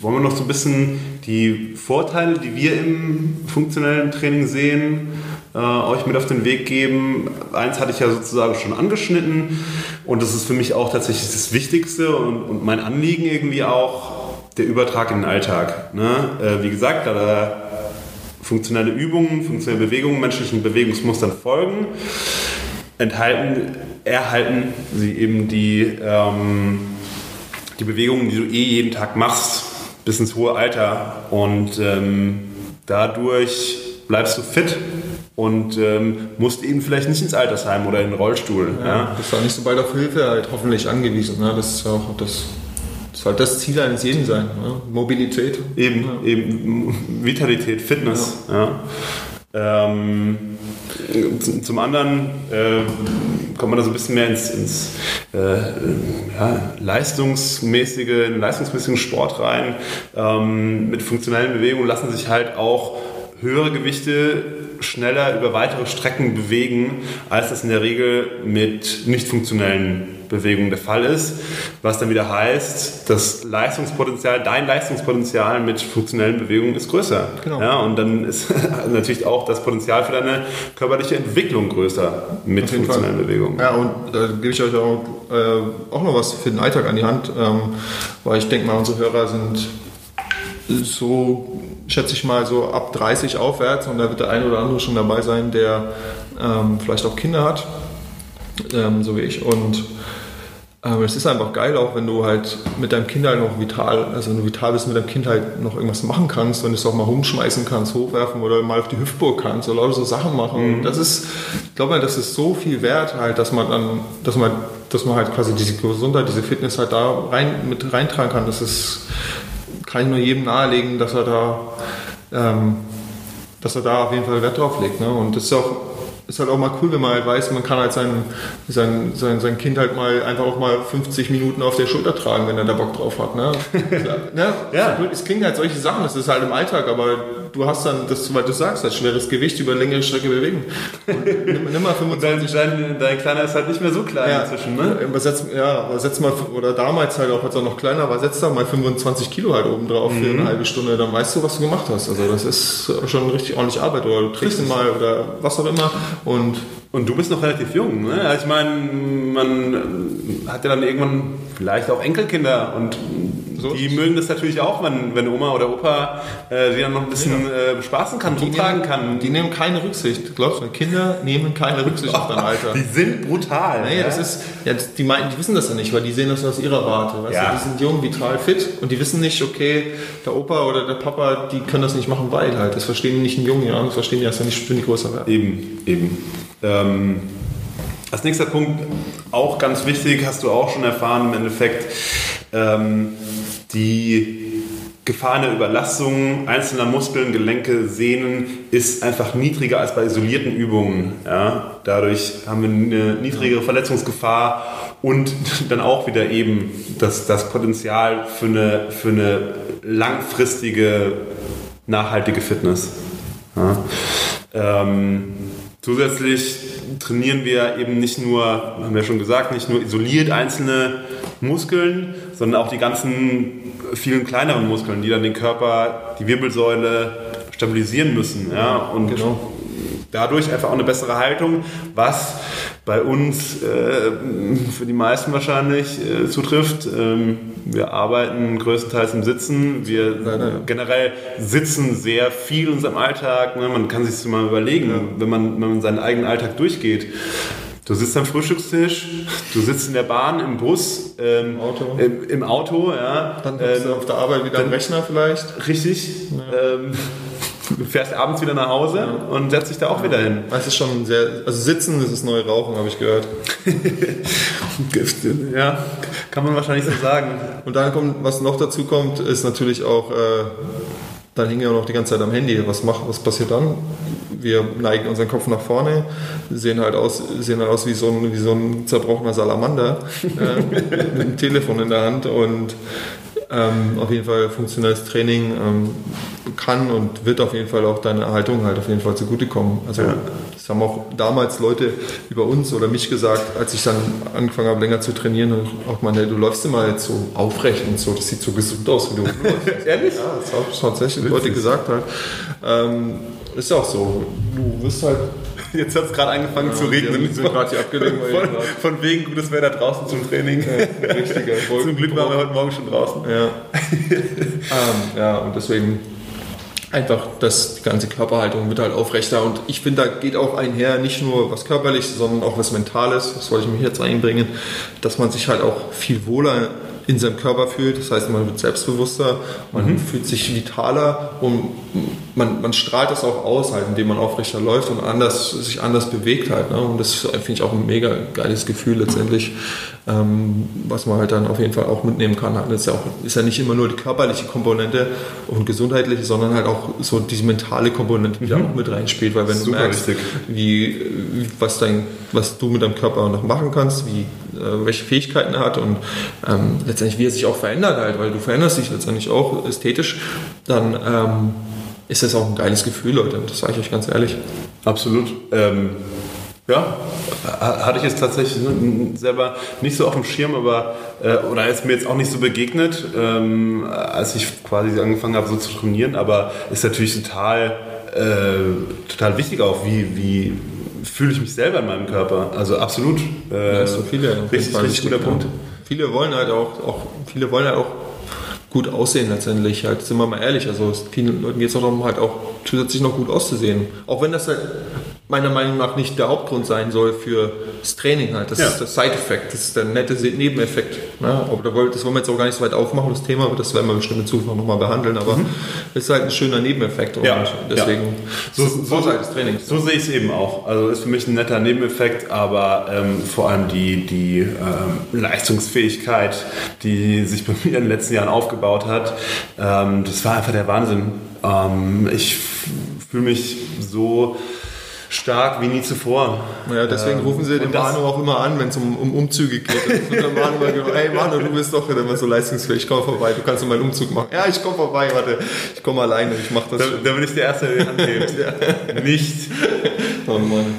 S2: wollen wir noch so ein bisschen die Vorteile, die wir im funktionellen Training sehen, äh, euch mit auf den Weg geben. Eins hatte ich ja sozusagen schon angeschnitten und das ist für mich auch tatsächlich das Wichtigste und, und mein Anliegen irgendwie auch der Übertrag in den Alltag. Ne? Äh, wie gesagt, da da funktionelle Übungen, funktionelle Bewegungen, menschlichen Bewegungsmustern folgen, enthalten, erhalten sie eben die, ähm, die Bewegungen, die du eh jeden Tag machst, bis ins hohe Alter. Und ähm, dadurch bleibst du fit und ähm, musst eben vielleicht nicht ins Altersheim oder in den Rollstuhl. Ja, ja.
S1: Bist auch nicht so bald auf Hilfe halt hoffentlich angewiesen. Ne? Das ist auch das, das soll das Ziel eines jeden sein. Ne? Mobilität.
S2: Eben, ja. eben Vitalität, Fitness. Ja. Ähm, zum anderen äh, kommt man da so ein bisschen mehr ins, ins äh, ja, leistungsmäßige, in leistungsmäßigen Sport rein. Ähm, mit funktionellen Bewegungen lassen sich halt auch höhere Gewichte schneller über weitere Strecken bewegen, als das in der Regel mit nicht funktionellen Bewegungen der Fall ist. Was dann wieder heißt, das Leistungspotenzial, dein Leistungspotenzial mit funktionellen Bewegungen ist größer. Genau. Ja, und dann ist natürlich auch das Potenzial für deine körperliche Entwicklung größer mit funktionellen Fall. Bewegungen.
S1: Ja, und da gebe ich euch auch, äh, auch noch was für den Alltag an die Hand, ähm, weil ich denke mal, unsere Hörer sind so schätze ich mal so ab 30 aufwärts und da wird der eine oder andere schon dabei sein, der ähm, vielleicht auch Kinder hat, ähm, so wie ich. Und aber es ist einfach geil, auch wenn du halt mit deinem Kind halt noch vital, also wenn du vital bist, mit deinem Kind halt noch irgendwas machen kannst, wenn du es auch mal rumschmeißen kannst, hochwerfen oder mal auf die Hüftburg kannst oder lauter so Sachen machen. Mhm. Das ist, ich glaube, das ist so viel wert halt, dass man dann, dass man, dass man halt quasi diese Gesundheit, diese Fitness halt da rein, mit reintragen kann. Das ist, kann ich nur jedem nahelegen, dass er da, ähm, dass er da auf jeden Fall Wert drauf legt. Ne? Und das ist auch ist halt auch mal cool, wenn man halt weiß, man kann halt sein, sein, sein, sein Kind halt mal einfach auch mal 50 Minuten auf der Schulter tragen, wenn er da Bock drauf hat. Ne? ja, ja. Es klingt halt solche Sachen, das ist halt im Alltag, aber du hast dann, das, weil du sagst, das schweres Gewicht über längere Strecke bewegen. Und
S2: nimm, nimm mal 25. dein, dein, Kleiner ist halt nicht mehr so klein
S1: ja,
S2: inzwischen, ne?
S1: Übersetz, ja, übersetz mal, oder damals halt auch, als er noch kleiner war, setz da mal 25 Kilo halt oben drauf mhm. für eine halbe Stunde, dann weißt du, was du gemacht hast. Also das ist schon richtig ordentlich Arbeit. Oder du trägst ihn mal oder was auch immer und
S2: und du bist noch relativ jung, ne? Also ich meine, man hat ja dann irgendwann vielleicht auch Enkelkinder und so. Die mögen das natürlich auch, wenn, wenn Oma oder Opa äh, sie dann noch ein bisschen äh, bespaßen kann, die
S1: tragen kann. Die nehmen keine Rücksicht. Glaubst du, Kinder nehmen keine Rücksicht auf dein Alter.
S2: Die sind brutal.
S1: Naja, ja? das ist, ja, die, meinen, die wissen das ja nicht, weil die sehen das aus ihrer Warte. Weißt ja. du? Die sind jung, vital, fit und die wissen nicht, okay, der Opa oder der Papa, die können das nicht machen, weil halt. Das verstehen die nicht in jungen Jahren, das verstehen die erst, wenn die, wenn die größer werden.
S2: Eben, eben. Ähm, als nächster Punkt, auch ganz wichtig, hast du auch schon erfahren im Endeffekt, ähm, die Gefahr einer Überlastung einzelner Muskeln, Gelenke, Sehnen ist einfach niedriger als bei isolierten Übungen. Ja? Dadurch haben wir eine niedrigere Verletzungsgefahr und dann auch wieder eben das, das Potenzial für eine, für eine langfristige, nachhaltige Fitness. Ja? Ähm, zusätzlich trainieren wir eben nicht nur, haben wir schon gesagt, nicht nur isoliert einzelne Muskeln, sondern auch die ganzen vielen kleineren Muskeln, die dann den Körper, die Wirbelsäule stabilisieren müssen. Ja? Und genau. dadurch einfach auch eine bessere Haltung, was bei uns äh, für die meisten wahrscheinlich äh, zutrifft. Ähm, wir arbeiten größtenteils im Sitzen. Wir generell sitzen sehr viel in unserem Alltag. Ne? Man kann sich das mal überlegen, ja. wenn, man, wenn man seinen eigenen Alltag durchgeht. Du sitzt am Frühstückstisch, du sitzt in der Bahn, im Bus, ähm, Auto. Im, im, Auto, ja.
S1: Dann bist ähm, du auf der Arbeit wieder am Rechner vielleicht.
S2: Richtig. Ja. Ähm, du fährst abends wieder nach Hause ja. und setzt dich da auch ja. wieder hin.
S1: Das ist schon sehr, also Sitzen ist das neue Rauchen, habe ich gehört.
S2: ja, kann man wahrscheinlich so sagen.
S1: Und dann kommt, was noch dazu kommt, ist natürlich auch, äh, dann hängen wir auch noch die ganze Zeit am Handy. Was macht, was passiert dann? wir neigen unseren Kopf nach vorne, sehen halt aus, sehen halt aus wie, so ein, wie so ein zerbrochener Salamander äh, mit einem Telefon in der Hand und ähm, auf jeden Fall funktionelles Training ähm, kann und wird auf jeden Fall auch deine Erhaltung halt auf jeden Fall zugutekommen. Also ja. Das haben auch damals Leute über uns oder mich gesagt, als ich dann angefangen habe länger zu trainieren und auch mal, du läufst immer jetzt so aufrecht und so, das sieht so gesund aus, wie du. Ehrlich? Ja, das haben tatsächlich Leute gesagt halt. Ähm, ist auch so. Du wirst halt.
S2: Jetzt hat es gerade angefangen ja, zu regnen. Wir sind gerade hier abgelegen. Von, von, wegen gutes Wetter draußen zum Training. Ja, Zum Glück waren wir heute Morgen schon draußen.
S1: Ja, ähm, ja und deswegen einfach das, die ganze Körperhaltung wird halt aufrechter. Und ich finde, da geht auch einher nicht nur was körperliches, sondern auch was Mentales. Das wollte ich mich jetzt einbringen, dass man sich halt auch viel wohler in seinem Körper fühlt. Das heißt, man wird selbstbewusster, man mhm. fühlt sich vitaler und man, man strahlt das auch aus, halt, indem man aufrechter läuft und anders, sich anders bewegt halt. Ne? Und das finde ich auch ein mega geiles Gefühl letztendlich, ähm, was man halt dann auf jeden Fall auch mitnehmen kann. Das ist ja, auch, ist ja nicht immer nur die körperliche Komponente und gesundheitliche, sondern halt auch so diese mentale Komponente, die mhm. da auch mit reinspielt, weil wenn Super du merkst, wie, was, dein, was du mit deinem Körper noch machen kannst, wie, äh, welche Fähigkeiten er hat und ähm, letztendlich wie er sich auch verändert halt, weil du veränderst dich letztendlich auch ästhetisch, dann ähm, ist das auch ein geiles Gefühl, Leute. Das sage ich euch ganz ehrlich.
S2: Absolut. Ähm, ja, hatte ich jetzt tatsächlich selber nicht so auf dem Schirm, aber äh, oder ist mir jetzt auch nicht so begegnet, ähm, als ich quasi angefangen habe, so zu trainieren. Aber ist natürlich total, äh, total wichtig auch, wie, wie fühle ich mich selber in meinem Körper. Also absolut.
S1: Äh, ja, so viele. Richtig, richtig guter Punkt. Viele wollen halt auch, auch viele wollen halt auch gut aussehen letztendlich. Halt, sind wir mal ehrlich. Also vielen Leuten geht es auch darum, halt auch zusätzlich noch gut auszusehen. Auch wenn das halt meiner Meinung nach nicht der Hauptgrund sein soll für das Training halt. Das ja. ist der Side-Effekt, das ist der nette Nebeneffekt. Ne? Aber das wollen wir jetzt auch gar nicht so weit aufmachen, das Thema, das werden wir bestimmt in Zukunft nochmal behandeln, aber mhm. es ist halt ein schöner Nebeneffekt und ja. deswegen ja.
S2: so, so, des Trainings. So sehe ich es eben auch. Also ist für mich ein netter Nebeneffekt, aber ähm, vor allem die, die ähm, Leistungsfähigkeit, die sich bei mir in den letzten Jahren aufgebaut hat, ähm, das war einfach der Wahnsinn. Ähm, ich fühle mich so stark wie nie zuvor.
S1: Ja, deswegen ähm, rufen sie den Manu auch immer an, wenn es um, um, Umzüge geht. Und Manu mal gesagt, hey Manu, du bist doch immer so leistungsfähig, komm vorbei, du kannst mal einen Umzug machen. Ja, ich komme vorbei, warte, ich komme alleine, ich mache das
S2: da. Da bin ich der Erste, der die Hand hebt. ja. Nicht. Oh Mann.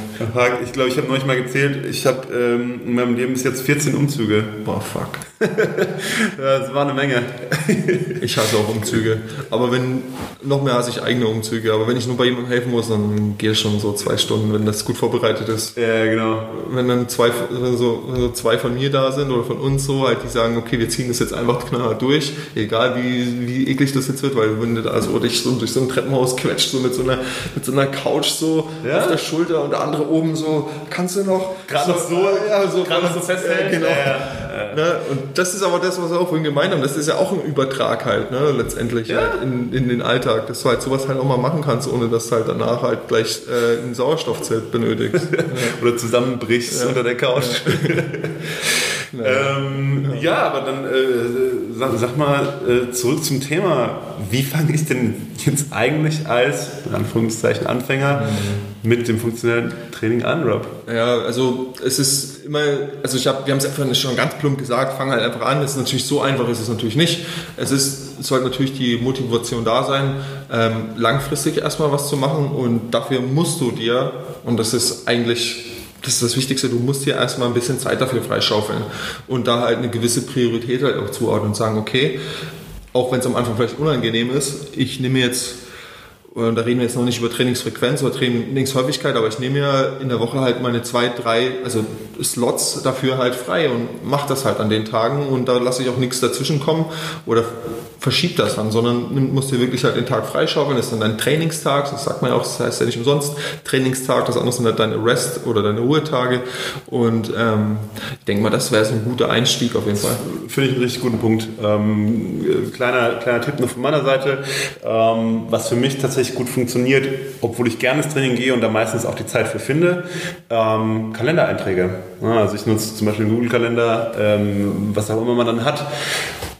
S2: Ich glaube, ich habe neulich mal gezählt, ich habe ähm, in meinem Leben bis jetzt 14 Umzüge.
S1: Boah, fuck.
S2: das war eine Menge.
S1: ich hasse auch Umzüge. Aber wenn, noch mehr hasse ich eigene Umzüge. Aber wenn ich nur bei jemandem helfen muss, dann gehe ich schon so zwei Stunden, wenn das gut vorbereitet ist.
S2: Ja, genau.
S1: Wenn dann zwei, wenn so, wenn so zwei von mir da sind oder von uns so, halt, die sagen, okay, wir ziehen das jetzt einfach knallhart durch, egal wie, wie eklig das jetzt wird, weil wenn du da so dich so durch so ein Treppenhaus quetscht, so mit so einer, mit so einer Couch so ja? auf der Schulter und der andere oben so, kannst du noch?
S2: Gerade
S1: so,
S2: noch so, ja, so, gerade noch so
S1: festhält. Genau. Ja, ne? Und das ist aber das, was wir auch vorhin gemeint haben. Das ist ja auch ein Übertrag halt, ne? letztendlich ja. halt in, in den Alltag, dass du halt sowas halt auch mal machen kannst, ohne dass du halt danach halt gleich äh, ein Sauerstoffzelt benötigst.
S2: Oder zusammenbrichst unter der Couch. ähm, ja. aber dann äh, sag, sag, mal äh, zurück zum Thema. Wie fange ich denn jetzt eigentlich als, Anführungszeichen, Anfänger mhm. mit dem funktionellen Training an, Rob?
S1: Ja, also es ist immer, also ich habe, wir haben es einfach schon ganz plump gesagt, fang halt einfach an. Es ist natürlich so einfach, ist es natürlich nicht. Es ist, es sollte natürlich die Motivation da sein, ähm, langfristig erstmal was zu machen und dafür musst du dir, und das ist eigentlich das ist das Wichtigste, du musst dir erstmal ein bisschen Zeit dafür freischaufeln und da halt eine gewisse Priorität halt auch zuordnen und sagen, okay, auch wenn es am Anfang vielleicht unangenehm ist, ich nehme jetzt da reden wir jetzt noch nicht über Trainingsfrequenz oder Trainingshäufigkeit, aber ich nehme mir in der Woche halt meine zwei, drei, also Slots dafür halt frei und mache das halt an den Tagen und da lasse ich auch nichts dazwischen kommen oder verschiebt das dann, sondern musst dir wirklich halt den Tag freischaufeln. Das ist dann dein Trainingstag, das sagt man ja auch, das heißt ja nicht umsonst Trainingstag, das andere sind halt deine Rest- oder deine Ruhetage. Und ähm, ich denke mal, das wäre so ein guter Einstieg auf jeden Fall.
S2: Finde ich einen richtig guten Punkt. Ähm, kleiner, kleiner Tipp noch von meiner Seite, ähm, was für mich tatsächlich gut funktioniert, obwohl ich gerne ins Training gehe und da meistens auch die Zeit für finde, ähm, Kalendereinträge. Ja, also ich nutze zum Beispiel Google-Kalender, ähm, was auch immer man dann hat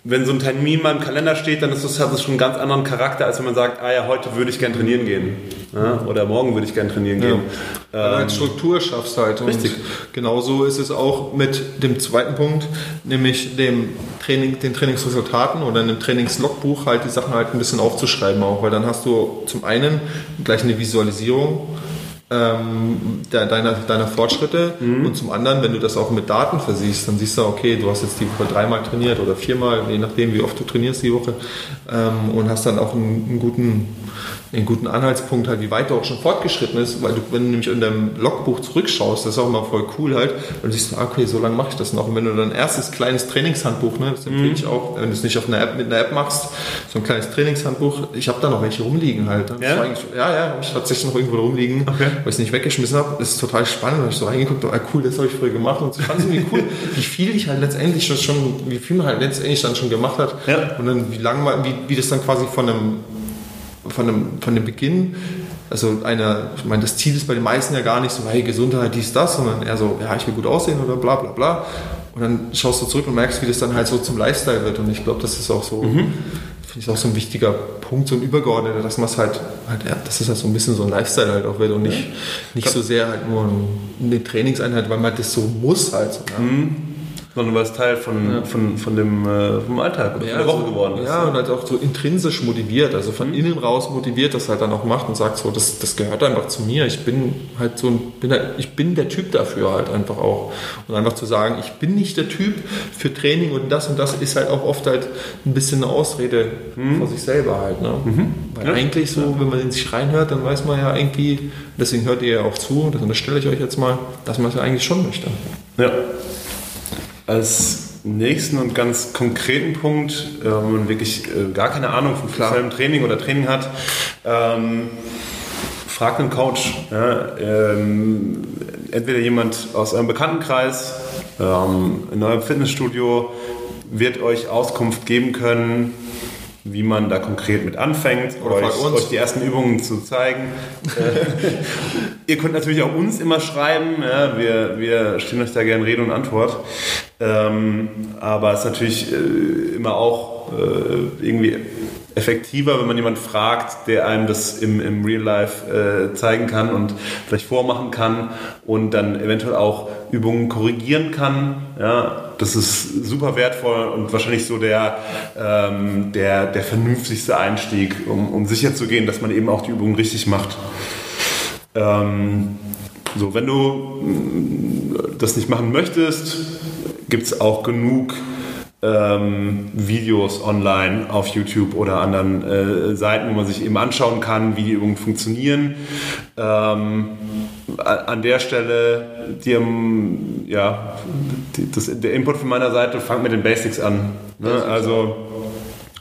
S2: wenn so ein Termin mal im Kalender steht, dann ist das, hat das schon einen ganz anderen Charakter, als wenn man sagt, ah ja, heute würde ich gern trainieren gehen. Ja, oder morgen würde ich gern trainieren ja. gehen.
S1: Weil du halt ähm, Struktur schaffst halt. Und richtig. genauso ist es auch mit dem zweiten Punkt, nämlich dem Training, den Trainingsresultaten oder in dem Trainingslogbuch halt die Sachen halt ein bisschen aufzuschreiben auch, weil dann hast du zum einen gleich eine Visualisierung ähm, deiner, deiner Fortschritte mhm. und zum anderen, wenn du das auch mit Daten versiehst, dann siehst du, okay, du hast jetzt die Woche dreimal trainiert oder viermal, je nachdem, wie oft du trainierst die Woche ähm, und hast dann auch einen, einen guten einen guten Anhaltspunkt halt, wie weit du auch schon fortgeschritten ist, weil du, wenn du nämlich in deinem Logbuch zurückschaust, das ist auch immer voll cool halt, dann siehst du, okay, so lange mache ich das noch. Und wenn du dein erstes kleines Trainingshandbuch, ne, das empfehle mhm. ich auch, wenn du es nicht auf einer App, mit einer App machst, so ein kleines Trainingshandbuch, ich habe da noch welche rumliegen halt.
S2: Ja?
S1: ja, ja, habe ich tatsächlich noch irgendwo rumliegen. Okay. weil ich es nicht weggeschmissen habe. Das ist total spannend. Da habe ich so reingeguckt, oh, cool, das habe ich früher gemacht. Und ich fand es irgendwie cool, wie viel ich halt letztendlich schon, wie viel man halt letztendlich dann schon gemacht hat.
S2: Ja.
S1: Und dann wie lange man, wie, wie das dann quasi von einem, von einem, von dem Beginn also eine, ich meine, das Ziel ist bei den meisten ja gar nicht so, hey, Gesundheit, dies, das, sondern eher so, ja, ich will gut aussehen oder bla bla bla. Und dann schaust du zurück und merkst, wie das dann halt so zum Lifestyle wird. Und ich glaube, das ist auch so,
S2: Mhm.
S1: finde ich auch so ein wichtiger Punkt, so ein übergeordneter, dass man es halt, halt ja, dass es halt so ein bisschen so ein Lifestyle halt auch wird und nicht, nicht so sehr halt nur eine Trainingseinheit, weil man das so muss halt. So, ne?
S2: Mhm. Sondern weil es Teil von, von, von dem äh, vom Alltag oder von der Woche
S1: so,
S2: geworden ist.
S1: Ja, und halt auch so intrinsisch motiviert, also von innen raus motiviert, das halt dann auch macht und sagt so, das, das gehört einfach zu mir. Ich bin halt so ein, bin halt, ich bin der Typ dafür halt einfach auch. Und einfach zu sagen, ich bin nicht der Typ für Training und das und das ist halt auch oft halt ein bisschen eine Ausrede vor sich selber halt. Ne? Weil
S2: Ja.
S1: eigentlich so, wenn man in sich reinhört, dann weiß man ja irgendwie, deswegen hört ihr ja auch zu, das unterstelle ich euch jetzt mal, dass man es ja eigentlich schon möchte.
S2: Ja. Als nächsten und ganz konkreten Punkt, äh, wenn man wirklich äh, gar keine Ahnung von speziellem Training oder Training hat, ähm, fragt einen Coach. Ja, ähm, entweder jemand aus eurem Bekanntenkreis, ähm, in eurem Fitnessstudio wird euch Auskunft geben können, wie man da konkret mit anfängt,
S1: Oder
S2: euch, euch die ersten Übungen zu zeigen. Ihr könnt natürlich auch uns immer schreiben, ja, wir, wir stehen euch da gerne Rede und Antwort. Ähm, aber es ist natürlich äh, immer auch äh, irgendwie effektiver, wenn man jemanden fragt, der einem das im, im Real Life äh, zeigen kann und vielleicht vormachen kann und dann eventuell auch Übungen korrigieren kann. Ja, das ist super wertvoll und wahrscheinlich so der, ähm, der, der vernünftigste Einstieg, um, um sicher zu gehen, dass man eben auch die Übungen richtig macht. Ähm, so, wenn du mm, das nicht machen möchtest, gibt es auch genug ähm, Videos online auf YouTube oder anderen äh, Seiten, wo man sich eben anschauen kann, wie die Übungen funktionieren. Ähm, an der Stelle, die, ähm, ja, die, das, der Input von meiner Seite, fangt mit den Basics an. Ne? Also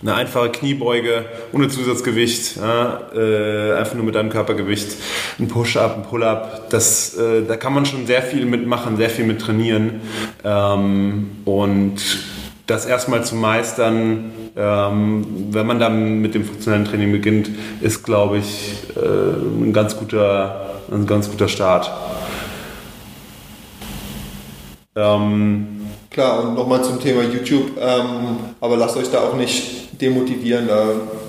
S2: eine einfache Kniebeuge ohne Zusatzgewicht, ja, äh, einfach nur mit deinem Körpergewicht, ein Push-up, ein Pull-up, das, äh, da kann man schon sehr viel mitmachen, sehr viel mit trainieren ähm, und das erstmal zu meistern, ähm, wenn man dann mit dem funktionellen Training beginnt, ist, glaube ich, äh, ein ganz guter, ein ganz guter Start. Ähm,
S1: Klar, und nochmal zum Thema YouTube, ähm, aber lasst euch da auch nicht demotivieren.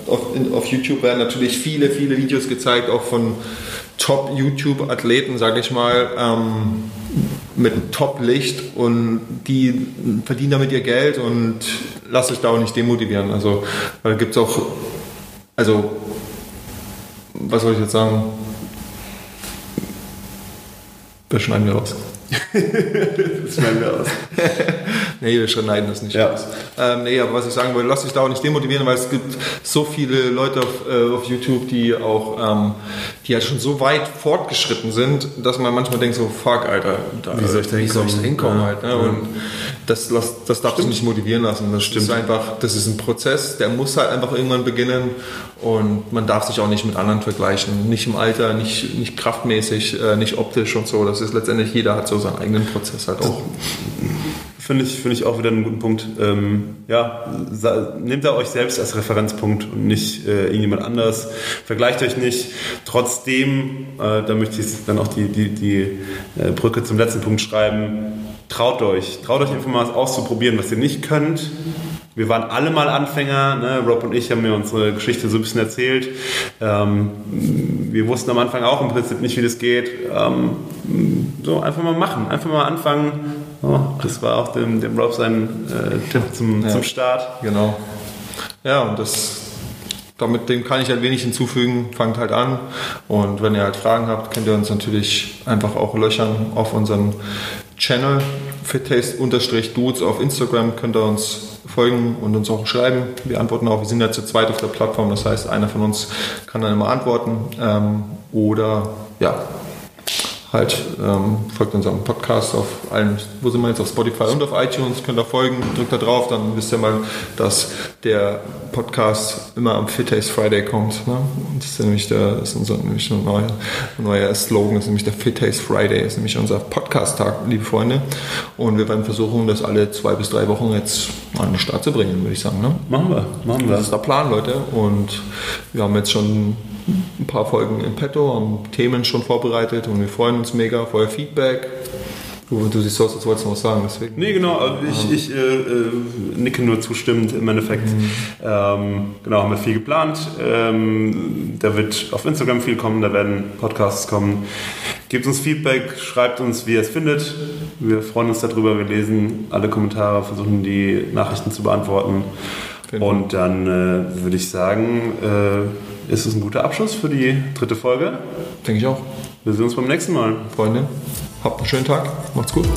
S1: Auf, in, auf YouTube werden natürlich viele, viele Videos gezeigt, auch von Top-YouTube-Athleten, sage ich mal, ähm, mit Top-Licht und die verdienen damit ihr Geld und lasst euch da auch nicht demotivieren. Also, da gibt es auch, also, was soll ich jetzt sagen? Das schneiden wir raus.
S2: das schneiden wir aus.
S1: Nee, wir schneiden das nicht
S2: Ja.
S1: raus. Ähm, nee, aber was ich sagen wollte, lasst euch da auch nicht demotivieren, weil es gibt so viele Leute auf, äh, auf YouTube, die auch, ähm, die halt schon so weit fortgeschritten sind, dass man manchmal denkt so, fuck, Alter, da,
S2: Wie soll ich da
S1: wie soll ich da hinkommen
S2: Ja.
S1: halt. Ne? Und das, das, das darf dich nicht motivieren lassen. Das stimmt. ist einfach, das ist ein Prozess, der muss halt einfach irgendwann beginnen und man darf sich auch nicht mit anderen vergleichen. Nicht im Alter, nicht, nicht kraftmäßig, äh, nicht optisch und so. Das ist letztendlich, jeder hat so seinen eigenen Prozess halt auch.
S2: Finde ich, finde ich auch wieder einen guten Punkt. Ähm, ja, nehmt da euch selbst als Referenzpunkt und nicht äh, irgendjemand anders. Vergleicht euch nicht. Trotzdem, äh, da möchte ich dann auch die, die, die äh, Brücke zum letzten Punkt schreiben. Traut euch. Traut euch einfach mal was auszuprobieren, was ihr nicht könnt. Wir waren alle mal Anfänger. Ne? Rob und ich haben mir unsere Geschichte so ein bisschen erzählt. Ähm, wir wussten am Anfang auch im Prinzip nicht, wie das geht. Ähm, so einfach mal machen, einfach mal anfangen. Oh, das war auch dem, dem Rob sein äh, Tipp zum,
S1: Ja.
S2: zum Start.
S1: Genau. Ja, und das, damit dem kann ich halt wenig hinzufügen. Fangt halt an. Und wenn ihr halt Fragen habt, könnt ihr uns natürlich einfach auch löchern auf unseren Channel fittaste-dudes auf Instagram. Könnt ihr uns folgen und uns auch schreiben. Wir antworten auch. Wir sind ja zu zweit auf der Plattform. Das heißt, einer von uns kann dann immer antworten. Ähm, oder ja, halt ähm, folgt unserem Podcast auf allen, wo sind wir jetzt, auf Spotify und auf iTunes, könnt ihr folgen, drückt da drauf, dann wisst ihr mal, dass der Podcast immer am Fit Taste Friday kommt. Ne? Das ist nämlich der, ist unser nämlich ein neuer, neuer Slogan, das ist nämlich der Fit Taste Friday, das ist nämlich unser Podcast-Tag, liebe Freunde. Und wir werden versuchen, das alle zwei bis drei Wochen jetzt an den Start zu bringen, würde ich sagen. Ne?
S2: Machen wir, machen wir.
S1: Das ist der Plan, Leute. Und wir haben jetzt schon ein paar Folgen in petto, haben Themen schon vorbereitet und wir freuen uns mega auf euer Feedback. Du, du siehst aus, als wolltest du noch was sagen. Deswegen.
S2: Nee, genau. also Ich, ich äh, äh, nicke nur zustimmend im Endeffekt. Ähm, genau, haben wir viel geplant. Ähm, da wird auf Instagram viel kommen, da werden Podcasts kommen. Gebt uns Feedback, schreibt uns, wie ihr es findet. Wir freuen uns darüber. Wir lesen alle Kommentare, versuchen die Nachrichten zu beantworten.
S1: Genau.
S2: Und dann äh, würde ich sagen, äh, ist es ein guter Abschluss für die dritte Folge.
S1: Denke ich auch.
S2: Wir sehen uns beim nächsten Mal.
S1: Freunde, habt einen schönen Tag. Macht's gut.